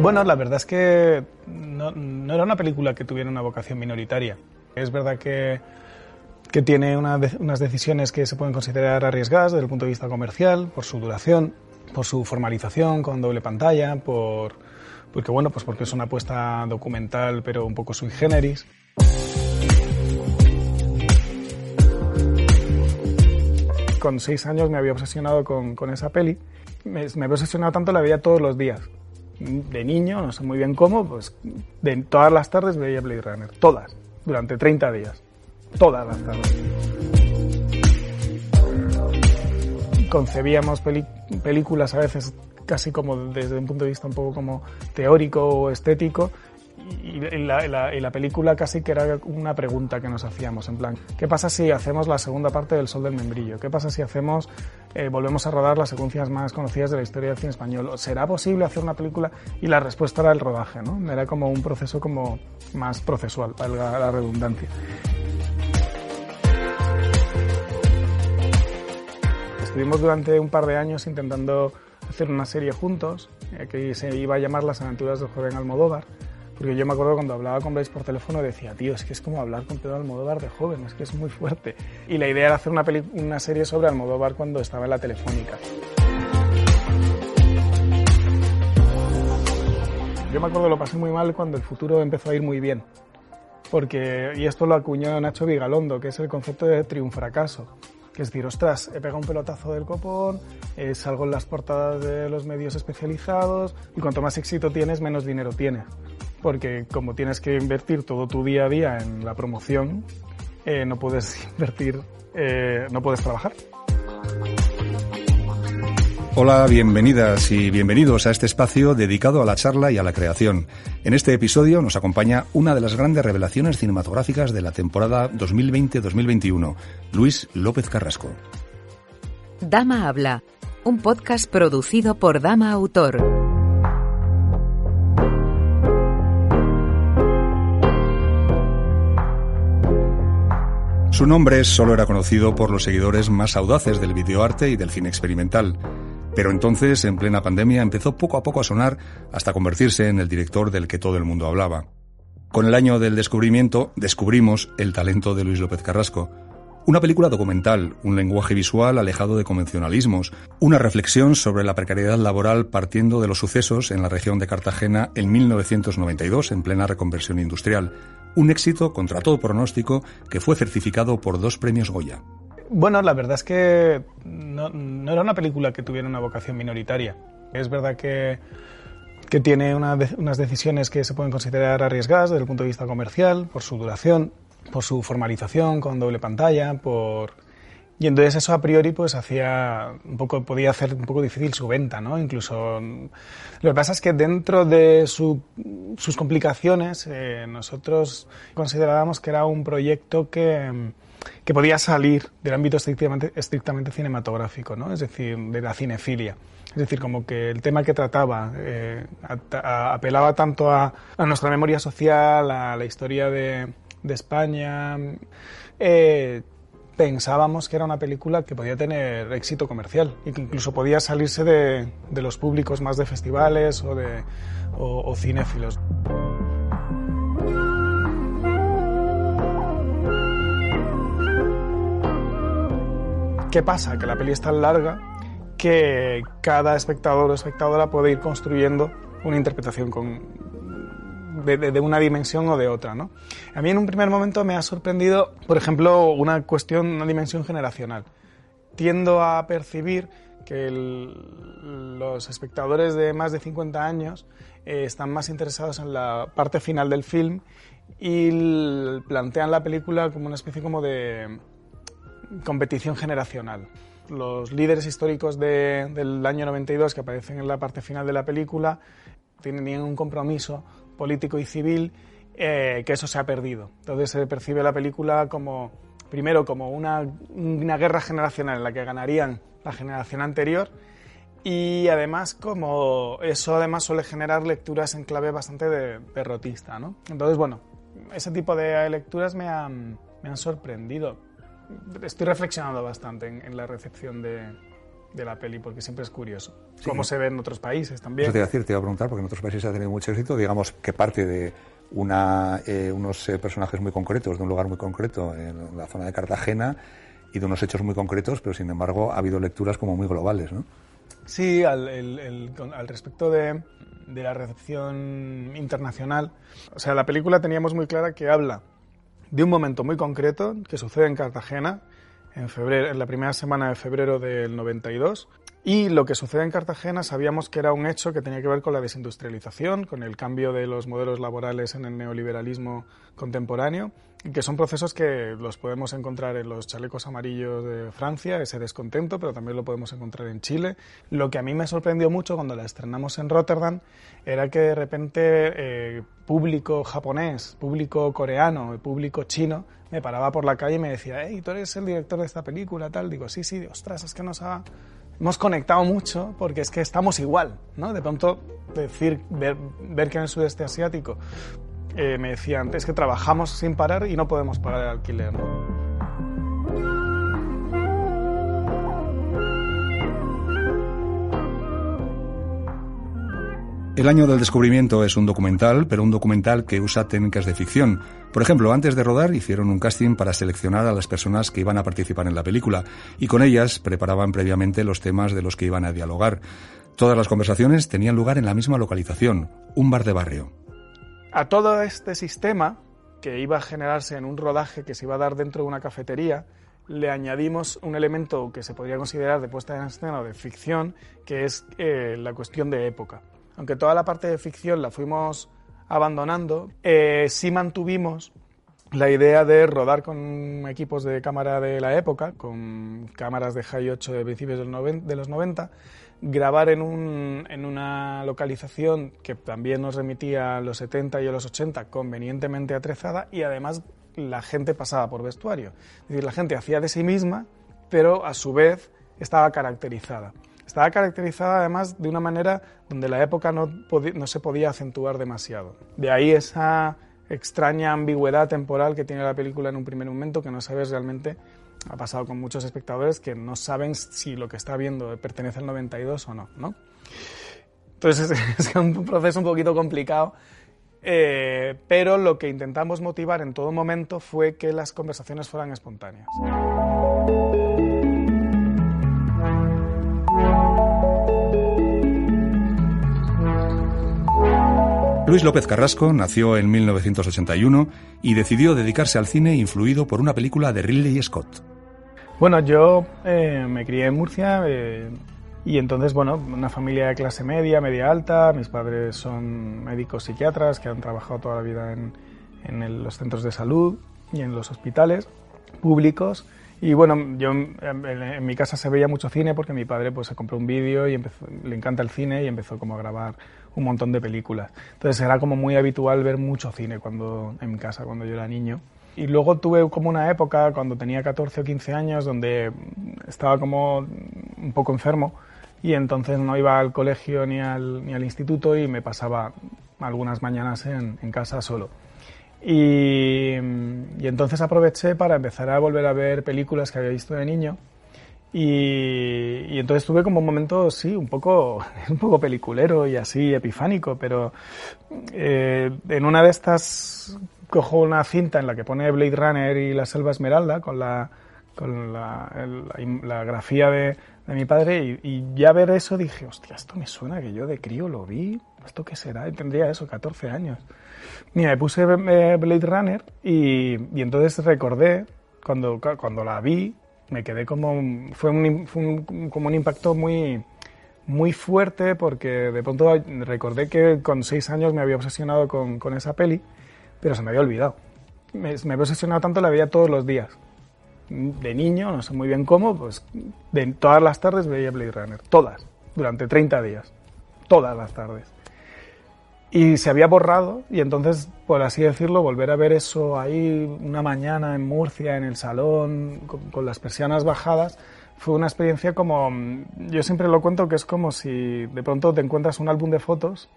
Bueno, la verdad es que no, era una película que tuviera una vocación minoritaria. Es verdad que, que tiene unas decisiones que se pueden considerar arriesgadas desde el punto de vista comercial, por su duración, por su formalización con doble pantalla, por, porque bueno, pues porque es una apuesta documental pero un poco sui generis. Con seis años me había obsesionado con, esa peli. Me, me había obsesionado tanto, la veía todos los días de niño, no sé muy bien cómo, pues de todas las tardes veía Blade Runner, todas, durante 30 días, todas las tardes. Concebíamos películas a veces casi como desde un punto de vista un poco como teórico o estético y la, la, película casi que era una pregunta que nos hacíamos, en plan, ¿qué pasa si hacemos la segunda parte del Sol del Membrillo? ¿Qué pasa si hacemos, eh, volvemos a rodar las secuencias más conocidas de la historia del cine español? ¿Será posible hacer una película? Y la respuesta era el rodaje, ¿no? Era como un proceso como más procesual, valga la redundancia. Estuvimos durante un par de años intentando hacer una serie juntos, eh, que se iba a llamar Las aventuras del joven Almodóvar, porque yo me acuerdo cuando hablaba con Blaise por teléfono decía, tío, es que es como hablar con Pedro Almodóvar de joven, es que es muy fuerte. Y la idea era hacer una, una serie sobre Almodóvar cuando estaba en la telefónica. Yo me acuerdo lo pasé muy mal cuando el futuro empezó a ir muy bien. Porque, y esto lo acuñó Nacho Vigalondo, que es el concepto de triunfracaso. Que es decir, ostras, he pegado un pelotazo del copón, eh, salgo en las portadas de los medios especializados y cuanto más éxito tienes, menos dinero tienes porque como tienes que invertir todo tu día a día en la promoción, eh, no puedes invertir, eh, no puedes trabajar. Hola, bienvenidas y bienvenidos a este espacio dedicado a la charla y a la creación. En este episodio nos acompaña una de las grandes revelaciones cinematográficas de la temporada 2020-2021, Luis López Carrasco. Dama Habla, un podcast producido por Dama Autor. Su nombre solo era conocido por los seguidores más audaces del videoarte y del cine experimental. Pero entonces, en plena pandemia, empezó poco a poco a sonar hasta convertirse en el director del que todo el mundo hablaba. Con el año del descubrimiento, descubrimos el talento de Luis López Carrasco. Una película documental, un lenguaje visual alejado de convencionalismos, una reflexión sobre la precariedad laboral partiendo de los sucesos en la región de Cartagena en 1992, en plena reconversión industrial, un éxito contra todo pronóstico que fue certificado por dos premios Goya. Bueno, la verdad es que no, era una película que tuviera una vocación minoritaria. Es verdad que, que tiene unas decisiones que se pueden considerar arriesgadas desde el punto de vista comercial, por su duración, por su formalización con doble pantalla, por y entonces eso a priori pues hacía un poco, podía hacer un poco difícil su venta, ¿no? Incluso lo que pasa es que dentro de sus complicaciones eh, nosotros considerábamos que era un proyecto que, que podía salir del ámbito estrictamente, estrictamente cinematográfico, ¿no? Es decir, de la cinefilia. Es decir, como que el tema que trataba eh, apelaba tanto a, a, nuestra memoria social, a la historia de, de España. Eh, pensábamos que era una película que podía tener éxito comercial y que incluso podía salirse de, los públicos más de festivales o de o, cinéfilos. ¿Qué pasa? Que la peli es tan larga que cada espectador o espectadora puede ir construyendo una interpretación con, de, una dimensión o de otra. ¿no? A mí en un primer momento me ha sorprendido, por ejemplo, una cuestión, una dimensión generacional. Tiendo a percibir que los espectadores de más de 50 años eh, están más interesados en la parte final del film y plantean la película como una especie como de competición generacional. los líderes históricos de- del año 92 que aparecen en la parte final de la película tenían un compromiso político y civil eh, que eso se ha perdido. Entonces se percibe la película como, primero, como una, una guerra generacional en la que ganarían la generación anterior y además como eso además suele generar lecturas en clave bastante de derrotista, ¿no? Entonces, bueno, ese tipo de lecturas me han, me han sorprendido. Estoy reflexionando bastante en, en la recepción de, de la peli porque siempre es curioso. Cómo se ve en otros países también. Eso te iba a decir, te iba a preguntar, porque en otros países ha tenido mucho éxito, digamos que parte de una, eh, unos eh, personajes muy concretos, de un lugar muy concreto, en la zona de Cartagena, y de unos hechos muy concretos, pero sin embargo ha habido lecturas como muy globales, ¿no? Sí, al, el- el- con- al respecto de, de la recepción internacional, o sea, la película teníamos muy clara que habla de un momento muy concreto que sucede en Cartagena en, febrero, en la primera semana de febrero del 92. Y lo que sucede en Cartagena sabíamos que era un hecho que tenía que ver con la desindustrialización, con el cambio de los modelos laborales en el neoliberalismo contemporáneo, y que son procesos que los podemos encontrar en los chalecos amarillos de Francia, ese descontento, pero también lo podemos encontrar en Chile. Lo que a mí me sorprendió mucho cuando la estrenamos en Rotterdam era que de repente eh, público japonés, público coreano, público chino me paraba por la calle y me decía, hey, tú eres el director de esta película, tal. Digo, sí, sí, ostras, es que nos ha, hemos conectado mucho porque es que estamos igual, ¿no? De pronto decir, ver, ver que en el sudeste asiático eh, me decían, es que trabajamos sin parar y no podemos pagar el alquiler, El año del descubrimiento es un documental, pero un documental que usa técnicas de ficción. Por ejemplo, antes de rodar hicieron un casting para seleccionar a las personas que iban a participar en la película y con ellas preparaban previamente los temas de los que iban a dialogar. Todas las conversaciones tenían lugar en la misma localización, un bar de barrio. A todo este sistema que iba a generarse en un rodaje que se iba a dar dentro de una cafetería, le añadimos un elemento que se podría considerar de puesta en escena o de ficción, que es eh, la cuestión de época. Aunque toda la parte de ficción la fuimos abandonando, eh, sí mantuvimos la idea de rodar con equipos de cámara de la época, con cámaras de High 8 de principios de los 90, grabar en, un- en una localización que también nos remitía a los 70 y a los 80 convenientemente atrezada y además la gente pasaba por vestuario. Es decir, la gente hacía de sí misma, pero a su vez estaba caracterizada. Estaba caracterizada además de una manera donde la época no, no se podía acentuar demasiado. De ahí esa extraña ambigüedad temporal que tiene la película en un primer momento que no sabes realmente, ha pasado con muchos espectadores que no saben si lo que está viendo pertenece al 92 o no, ¿no? Entonces es, es un proceso un poquito complicado, eh, pero lo que intentamos motivar en todo momento fue que las conversaciones fueran espontáneas. Luis López Carrasco nació en 1981 y decidió dedicarse al cine influido por una película de Ridley Scott. Bueno, yo eh, me crié en Murcia eh, y entonces, bueno, una familia de clase media, media alta. Mis padres son médicos psiquiatras que han trabajado toda la vida en, los centros de salud y en los hospitales públicos. Y bueno, yo en, mi casa se veía mucho cine porque mi padre pues se compró un vídeo y le encanta el cine y empezó como a grabar un montón de películas. Entonces era como muy habitual ver mucho cine cuando en mi casa cuando yo era niño. Y luego tuve como una época cuando tenía 14 o 15 años donde estaba como un poco enfermo y entonces no iba al colegio ni al, ni al instituto y me pasaba algunas mañanas en, en casa solo. Y, y entonces aproveché para empezar a volver a ver películas que había visto de niño. Y, y entonces tuve como un momento, sí, un poco, un poco peliculero y así epifánico, pero eh, en una de estas cojo una cinta en la que pone Blade Runner y la selva esmeralda con la, con la, la la grafía de, de mi padre y, y ya ver eso dije, hostia, esto me suena que yo de crío lo vi, ¿esto qué será? Y tendría eso, 14 años. Mira, me puse eh, Blade Runner y, y entonces recordé, cuando, cuando la vi, me quedé como... Fue un, como un impacto muy, muy fuerte porque de pronto recordé que con seis años me había obsesionado con, con esa peli, pero se me había olvidado. Me, me había obsesionado tanto, la veía todos los días. de niño, no sé muy bien cómo, pues de todas las tardes veía Blade Runner, todas, durante 30 días, todas las tardes. Y se había borrado y entonces, por así decirlo, volver a ver eso ahí una mañana en Murcia, en el salón, con, las persianas bajadas, fue una experiencia como, yo siempre lo cuento que es como si de pronto te encuentras un álbum de fotos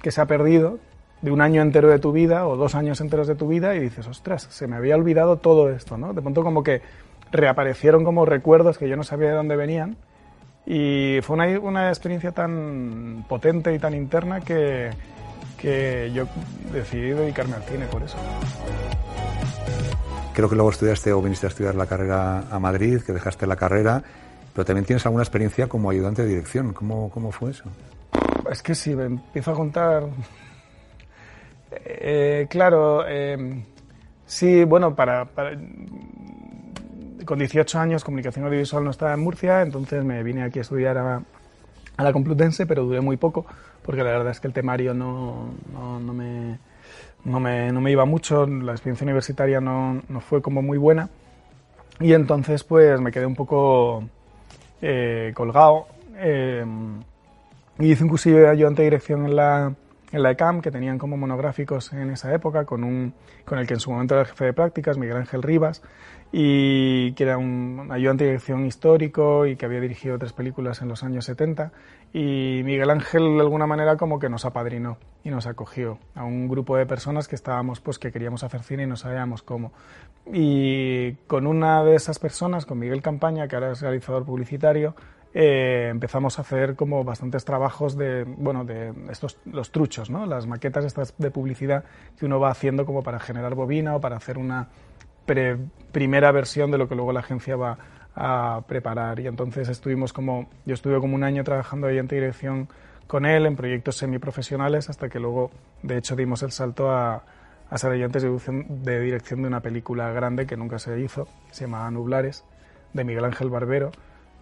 que se ha perdido de un año entero de tu vida o dos años enteros de tu vida y dices, ostras, se me había olvidado todo esto, ¿no? De pronto como que reaparecieron como recuerdos que yo no sabía de dónde venían y fue una, una experiencia tan potente y tan interna que, que yo decidí dedicarme al cine por eso. Creo que luego estudiaste o viniste a estudiar la carrera a Madrid, que dejaste la carrera, pero también tienes alguna experiencia como ayudante de dirección. ¿Cómo, cómo fue eso? Es que si me empiezo a contar eh, claro, eh, sí, bueno, para, con 18 años comunicación audiovisual no estaba en Murcia, entonces me vine aquí a estudiar a, la Complutense, pero duré muy poco, porque la verdad es que el temario no, no, me, no, me, no me iba mucho, la experiencia universitaria no, no, fue como muy buena, y entonces pues me quedé un poco eh, colgado. y hice un cursillo de ayudante dirección en la, en la ECAM, que tenían como monográficos en esa época, con, un, con el que en su momento era el jefe de prácticas, Miguel Ángel Rivas, y que era un ayudante de dirección histórico y que había dirigido tres películas en los años 70. Y Miguel Ángel, de alguna manera, como que nos apadrinó y nos acogió a un grupo de personas que estábamos, pues que queríamos hacer cine y no sabíamos cómo. Y con una de esas personas, con Miguel Campaña, que ahora es realizador publicitario, eh, empezamos a hacer como bastantes trabajos de, bueno, de estos, los truchos, ¿no? Las maquetas estas de publicidad que uno va haciendo como para generar bobina o para hacer una primera versión de lo que luego la agencia va a preparar. Y entonces estuvimos como, yo estuve como un año trabajando ahí en dirección con él en proyectos semiprofesionales hasta que luego, de hecho, dimos el salto a, a ser ayudantes de dirección, de de una película grande que nunca se hizo, se llamaba Nublares, de Miguel Ángel Barbero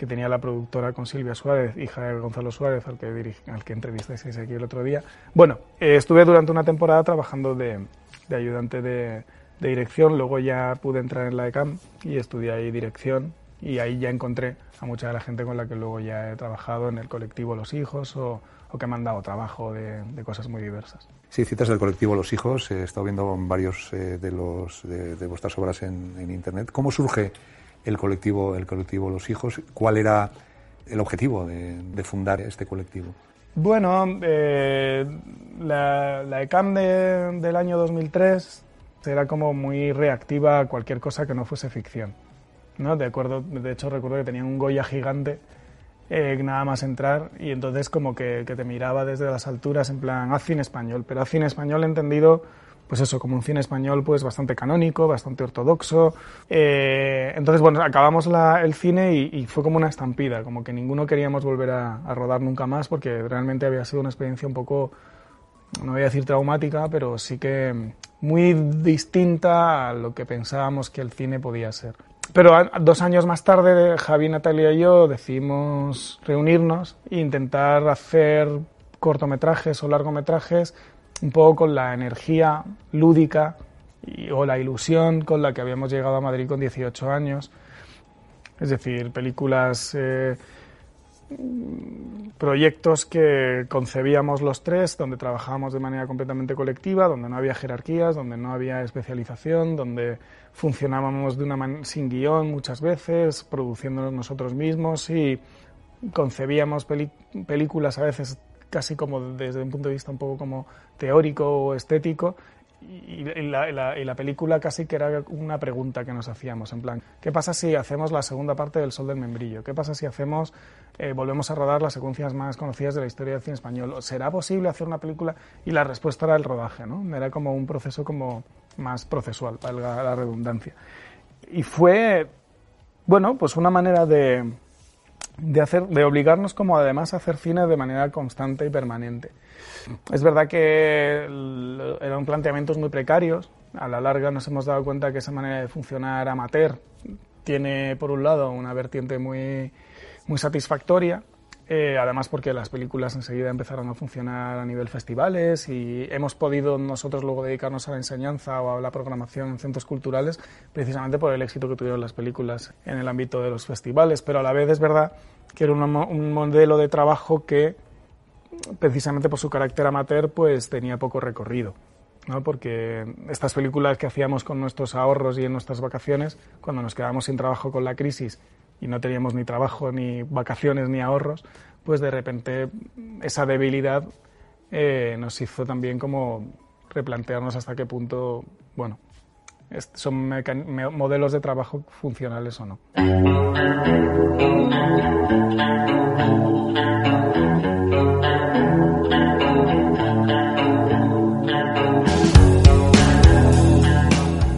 que tenía la productora con Silvia Suárez, hija de Gonzalo Suárez, al que, al que entrevistasteis aquí el otro día. Bueno, eh, estuve durante una temporada trabajando de, ayudante de, dirección, luego ya pude entrar en la ECAM y estudié ahí dirección y ahí ya encontré a mucha de la gente con la que luego ya he trabajado en el colectivo Los Hijos o, que me han dado trabajo de, cosas muy diversas. Sí, citas del colectivo Los Hijos, he estado viendo varios eh, de, los, de, vuestras obras en, en Internet. ¿Cómo surge el colectivo, el colectivo Los Hijos. ¿Cuál era el objetivo de, fundar este colectivo? Bueno, eh, la, la, ECAM del año 2003 era como muy reactiva a cualquier cosa que no fuese ficción. ¿no? De, acuerdo, de hecho, recuerdo que tenían un Goya gigante eh, nada más entrar y entonces como que, te miraba desde las alturas en plan, haz cine español, pero haz cine español entendido pues eso, como un cine español pues bastante canónico, bastante ortodoxo. Eh, entonces, bueno, acabamos el cine y, fue como una estampida, como que ninguno queríamos volver a, rodar nunca más porque realmente había sido una experiencia un poco, no voy a decir traumática, pero sí que muy distinta a lo que pensábamos que el cine podía ser. Pero dos años más tarde, Javi, Natalia y yo decidimos reunirnos e intentar hacer cortometrajes o largometrajes un poco con la energía lúdica o la ilusión con la que habíamos llegado a Madrid con 18 años. Es decir, películas, eh, proyectos que concebíamos los tres, donde trabajábamos de manera completamente colectiva, donde no había jerarquías, donde no había especialización, donde funcionábamos de una sin guion muchas veces, produciéndonos nosotros mismos y concebíamos películas a veces casi como desde un punto de vista un poco como teórico o estético y, la, y, la, película casi que era una pregunta que nos hacíamos, en plan, ¿qué pasa si hacemos la segunda parte del Sol del Membrillo? ¿Qué pasa si hacemos, eh, volvemos a rodar las secuencias más conocidas de la historia del cine español? ¿Será posible hacer una película? Y la respuesta era el rodaje, ¿no? Era como un proceso como más procesual, valga la redundancia. Y fue, bueno, pues una manera de, de, hacer, de obligarnos como además a hacer cine de manera constante y permanente. Es verdad que eran planteamientos muy precarios. A la larga nos hemos dado cuenta que esa manera de funcionar amateur tiene, por un lado, una vertiente muy, muy satisfactoria, Eh, además porque las películas enseguida empezaron a funcionar a nivel festivales y hemos podido nosotros luego dedicarnos a la enseñanza o a la programación en centros culturales precisamente por el éxito que tuvieron las películas en el ámbito de los festivales. Pero a la vez es verdad que era un modelo de trabajo que precisamente por su carácter amateur pues tenía poco recorrido. ¿no? porque estas películas que hacíamos con nuestros ahorros y en nuestras vacaciones, cuando nos quedábamos sin trabajo con la crisis y no teníamos ni trabajo, ni vacaciones, ni ahorros, pues de repente esa debilidad eh, nos hizo también como replantearnos hasta qué punto, bueno, son modelos de trabajo funcionales o no.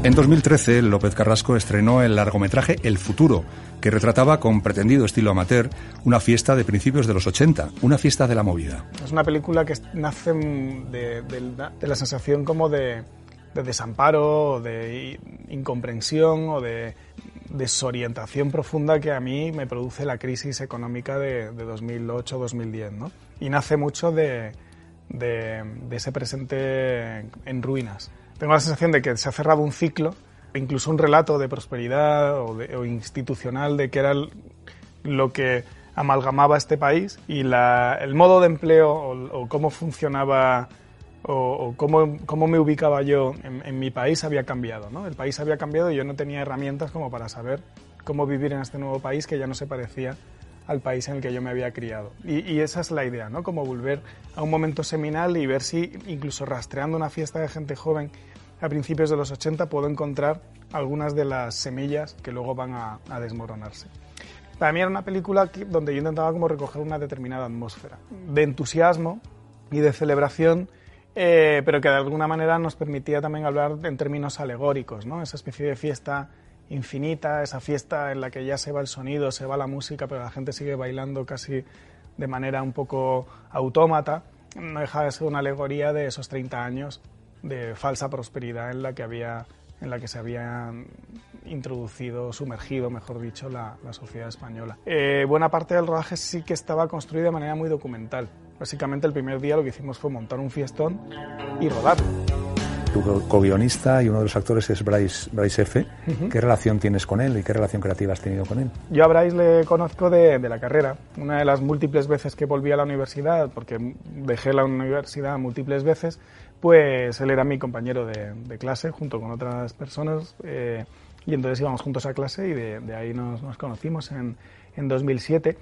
En 2013, López Carrasco estrenó el largometraje El Futuro, que retrataba con pretendido estilo amateur una fiesta de principios de los 80, una fiesta de la movida. Es una película que nace de, la sensación como de, desamparo, de incomprensión o de desorientación profunda que a mí me produce la crisis económica de, 2008-2010. ¿no? Y nace mucho de ese presente en ruinas tengo la sensación de que se ha cerrado un ciclo, incluso un relato de prosperidad o, institucional de que era lo que amalgamaba este país y el modo de empleo o, cómo funcionaba o, cómo, cómo, me ubicaba yo en, mi país había cambiado. ¿no? El país había cambiado y yo no tenía herramientas como para saber cómo vivir en este nuevo país que ya no se parecía al país en el que yo me había criado. Y, esa es la idea, ¿no? Como volver a un momento seminal y ver si, incluso rastreando una fiesta de gente joven a principios de los 80 puedo encontrar algunas de las semillas que luego van a, desmoronarse. Para mí era una película donde yo intentaba como recoger una determinada atmósfera de entusiasmo y de celebración, eh, pero que de alguna manera nos permitía también hablar en términos alegóricos, ¿no? esa especie de fiesta infinita, esa fiesta en la que ya se va el sonido, se va la música, pero la gente sigue bailando casi de manera un poco autómata, no deja de ser una alegoría de esos 30 años de falsa prosperidad en la que, había, en la que se había introducido, sumergido, mejor dicho, la, sociedad española. Eh, buena parte del rodaje sí que estaba construido de manera muy documental. Básicamente el primer día lo que hicimos fue montar un fiestón y rodarlo. Tu co-guionista y uno de los actores es Bryce, Bryce F. ¿Qué relación tienes con él y qué relación creativa has tenido con él? Yo a Bryce le conozco de, de, la carrera. Una de las múltiples veces que volví a la universidad, porque dejé la universidad múltiples veces, pues él era mi compañero de, clase junto con otras personas eh, y entonces íbamos juntos a clase y de, ahí nos, conocimos en, en 2007.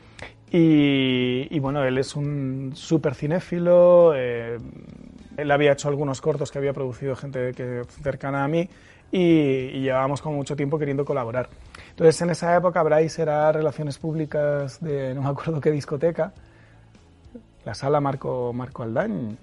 Y, bueno, él es un súper cinéfilo, eh, él había hecho algunos cortos que había producido gente que, cercana a mí y, llevábamos como mucho tiempo queriendo colaborar. Entonces en esa época Bryce era Relaciones Públicas de no me acuerdo qué discoteca, la sala Marco, Marco Aldañ,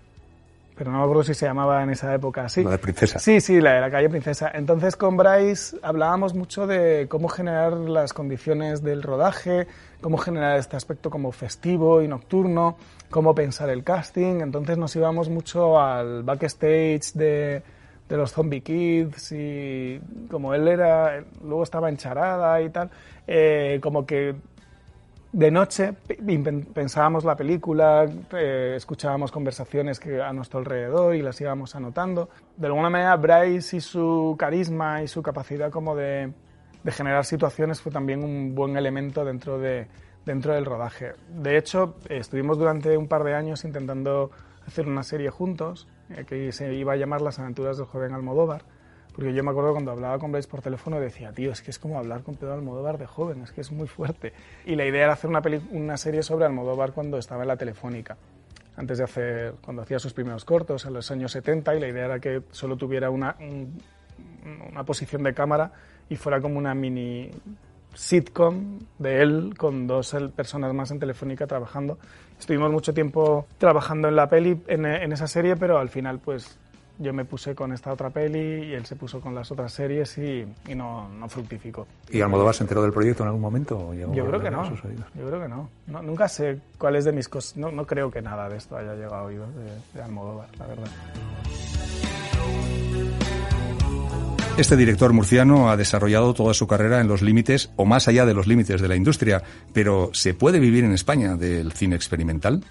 pero no me acuerdo si se llamaba en esa época así. La de Princesa. Sí, sí, la de la calle Princesa. Entonces con Bryce hablábamos mucho de cómo generar las condiciones del rodaje, cómo generar este aspecto como festivo y nocturno, cómo pensar el casting. Entonces nos íbamos mucho al backstage de, de los Zombie Kids y como él era, luego estaba en charada y tal, eh, como que de noche pensábamos la película, escuchábamos conversaciones que a nuestro alrededor y las íbamos anotando. De alguna manera, Bryce y su carisma y su capacidad como de, generar situaciones fue también un buen elemento dentro, de, dentro del rodaje. De hecho, estuvimos durante un par de años intentando hacer una serie juntos, eh, que se iba a llamar Las aventuras del joven Almodóvar porque yo me acuerdo cuando hablaba con Bryce por teléfono decía, tío, es que es como hablar con Pedro Almodóvar de joven, es que es muy fuerte. Y la idea era hacer una, una serie sobre Almodóvar cuando estaba en la Telefónica, antes de hacer, cuando hacía sus primeros cortos, en los años 70, y la idea era que solo tuviera una, una posición de cámara y fuera como una mini sitcom de él con dos personas más en Telefónica trabajando. Estuvimos mucho tiempo trabajando en la peli, en, en esa serie, pero al final pues yo me puse con esta otra peli y él se puso con las otras series y, no, no, fructificó. ¿Y Almodóvar se enteró del proyecto en algún momento? yo creo que no. Yo creo que no. Nunca sé cuáles de mis cosas. No, no, creo que nada de esto haya llegado a oídos de, de Almodóvar, la verdad. Este director murciano ha desarrollado toda su carrera en los límites o más allá de los límites de la industria, pero ¿se puede vivir en España del cine experimental?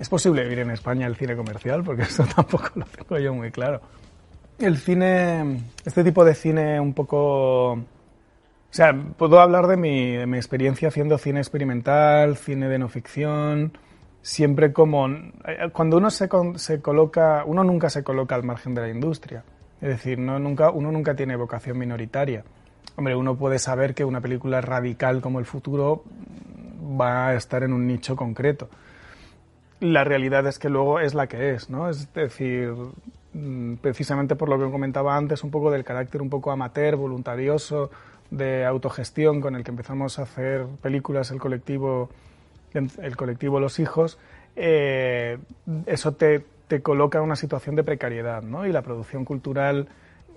¿Es posible vivir en España el cine comercial? Porque eso tampoco lo tengo yo muy claro. El cine, este tipo de cine un poco... O sea, puedo hablar de mi, experiencia haciendo cine experimental, cine de no ficción, siempre como... Cuando uno se, se coloca, uno nunca se coloca al margen de la industria. Es decir, no, nunca, uno nunca tiene vocación minoritaria. Hombre, uno puede saber que una película radical como El futuro va a estar en un nicho concreto. La realidad es que luego es la que es, ¿no? Es decir, mm, precisamente por lo que comentaba antes, un poco del carácter un poco amateur, voluntarioso, de autogestión con el que empezamos a hacer películas el colectivo, el colectivo Los Hijos, eh, eso te, te coloca en una situación de precariedad, ¿no? Y la producción cultural,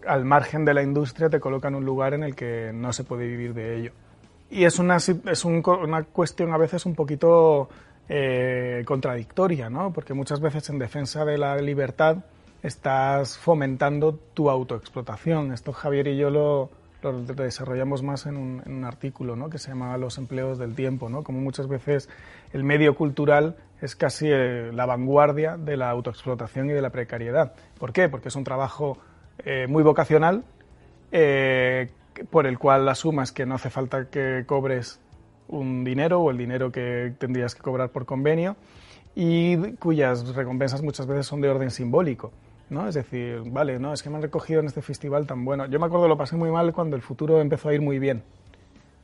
al margen de la industria, te coloca en un lugar en el que no se puede vivir de ello. Y es una, es una cuestión a veces un poquito eh, contradictoria, ¿no? Porque muchas veces en defensa de la libertad estás fomentando tu autoexplotación. Esto Javier y yo lo, desarrollamos más en un, en un, artículo ¿no? que se llama Los empleos del tiempo, ¿no? como muchas veces el medio cultural es casi eh, la vanguardia de la autoexplotación y de la precariedad. ¿Por qué? Porque es un trabajo eh, muy vocacional, eh, por el cual asumas que no hace falta que cobres un dinero o el dinero que tendrías que cobrar por convenio y cuyas recompensas muchas veces son de orden simbólico. ¿no? Es decir, vale, no, es que me han recogido en este festival tan bueno. Yo me acuerdo lo pasé muy mal cuando el futuro empezó a ir muy bien.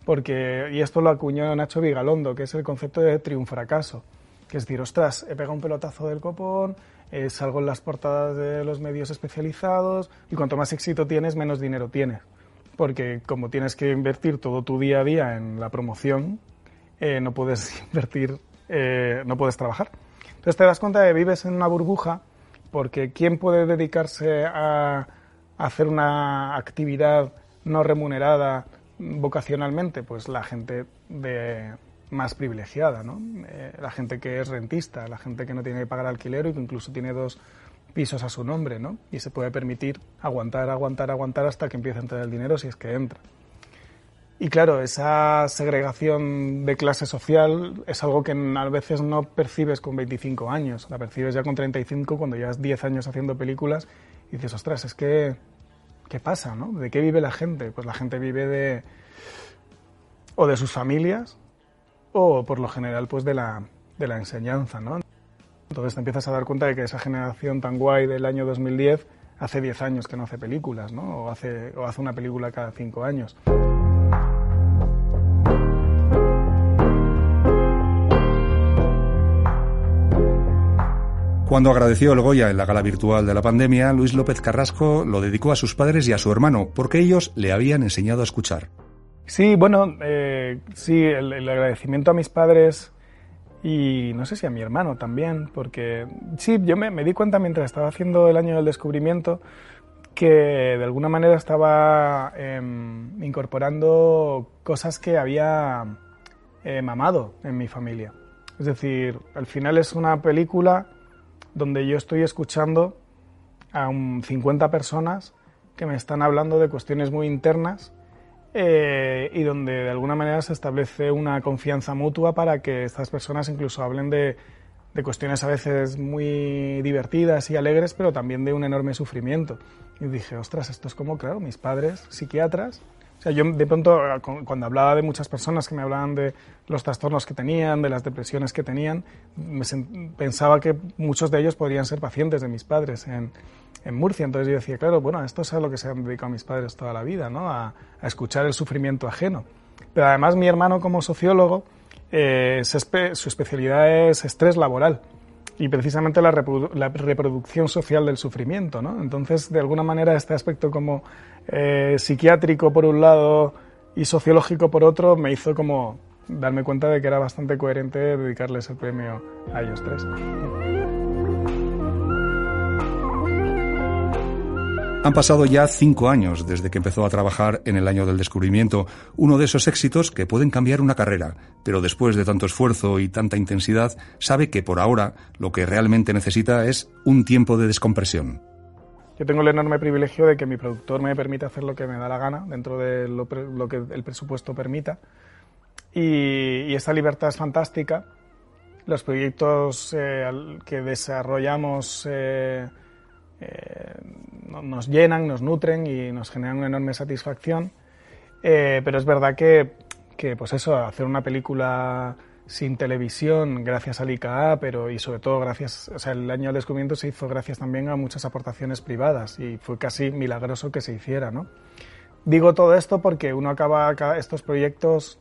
Porque, y esto lo acuñó Nacho Vigalondo, que es el concepto de triunfracaso. Que es decir, ostras, he pegado un pelotazo del copón, eh, salgo en las portadas de los medios especializados y cuanto más éxito tienes, menos dinero tienes. Porque como tienes que invertir todo tu día a día en la promoción, eh, no puedes invertir, eh, no puedes trabajar. Entonces te das cuenta de que vives en una burbuja porque ¿quién puede dedicarse a, hacer una actividad no remunerada vocacionalmente? Pues la gente de, más privilegiada, ¿no? Eh, la gente que es rentista, la gente que no tiene que pagar alquiler y que incluso tiene dos pisos a su nombre, ¿no? Y se puede permitir aguantar, aguantar, aguantar hasta que empiece a entrar el dinero si es que entra. Y claro, esa segregación de clase social es algo que a veces no percibes con 25 años, la percibes ya con 35 cuando llevas 10 años haciendo películas y dices, ostras, es que, ¿qué pasa? No? ¿De qué vive la gente? Pues la gente vive de o de sus familias o por lo general pues de la, de la enseñanza, ¿no? Entonces te empiezas a dar cuenta de que esa generación tan guay del año 2010 hace 10 años que no hace películas, ¿no? O hace, o hace una película cada 5 años. Cuando agradeció el Goya en la gala virtual de la pandemia, Luis López Carrasco lo dedicó a sus padres y a su hermano, porque ellos le habían enseñado a escuchar. Sí, bueno, eh, sí, el, el, agradecimiento a mis padres y no sé si a mi hermano también, porque sí, yo me, di cuenta mientras estaba haciendo el año del descubrimiento que de alguna manera estaba eh, incorporando cosas que había eh, mamado en mi familia. Es decir, al final es una película donde yo estoy escuchando a un 50 personas que me están hablando de cuestiones muy internas eh, y donde de alguna manera se establece una confianza mutua para que estas personas incluso hablen de, de cuestiones a veces muy divertidas y alegres, pero también de un enorme sufrimiento. Y dije, ostras, esto es como, claro, mis padres psiquiatras o sea, yo de pronto, cuando hablaba de muchas personas que me hablaban de los trastornos que tenían, de las depresiones que tenían, me pensaba que muchos de ellos podrían ser pacientes de mis padres en, en, Murcia. Entonces yo decía, claro, bueno, esto es a lo que se han dedicado mis padres toda la vida, ¿no? A, a escuchar el sufrimiento ajeno. Pero además mi hermano como sociólogo, eh, su especialidad es estrés laboral y precisamente la, reprodu la, reproducción social del sufrimiento. ¿no? Entonces, de alguna manera, este aspecto como eh, psiquiátrico por un lado y sociológico por otro me hizo como darme cuenta de que era bastante coherente dedicarles el premio a ellos tres. Han pasado ya cinco años desde que empezó a trabajar en el año del descubrimiento, uno de esos éxitos que pueden cambiar una carrera, pero después de tanto esfuerzo y tanta intensidad, sabe que por ahora lo que realmente necesita es un tiempo de descompresión. yo tengo el enorme privilegio de que mi productor me permite hacer lo que me da la gana dentro de lo, que el presupuesto permita. Y, esta libertad es fantástica. Los proyectos eh, que desarrollamos eh, eh, nos llenan, nos nutren y nos generan una enorme satisfacción. pero es verdad que, que, pues eso, hacer una película sin televisión gracias al ICA, pero y sobre todo gracias, o sea, el año del descubrimiento se hizo gracias también a muchas aportaciones privadas y fue casi milagroso que se hiciera, ¿no? Digo todo esto porque uno acaba estos proyectos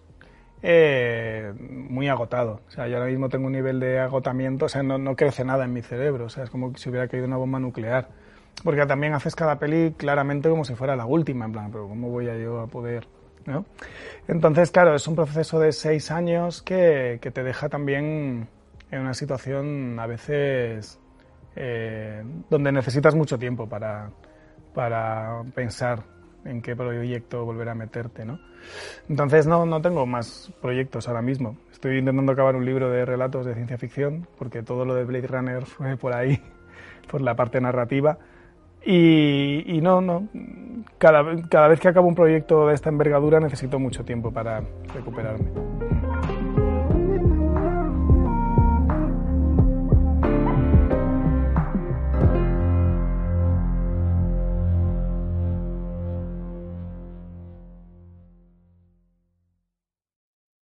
eh, muy agotado. O sea, yo ahora mismo tengo un nivel de agotamiento, o sea, no, no crece nada en mi cerebro, o sea, es como si hubiera caído una bomba nuclear. Porque también haces cada peli claramente como si fuera la última, en plan, pero ¿cómo voy a yo a poder entonces, claro, es un proceso de seis años que, te deja también en una situación a veces eh, donde necesitas mucho tiempo para, para pensar en qué proyecto volver a meterte, ¿no? Entonces no, no tengo más proyectos ahora mismo. Estoy intentando acabar un libro de relatos de ciencia ficción, porque todo lo de Blade Runner fue por ahí, por la parte narrativa. Y, no, no. Cada, cada vez que acabo un proyecto de esta envergadura necesito mucho tiempo para recuperarme.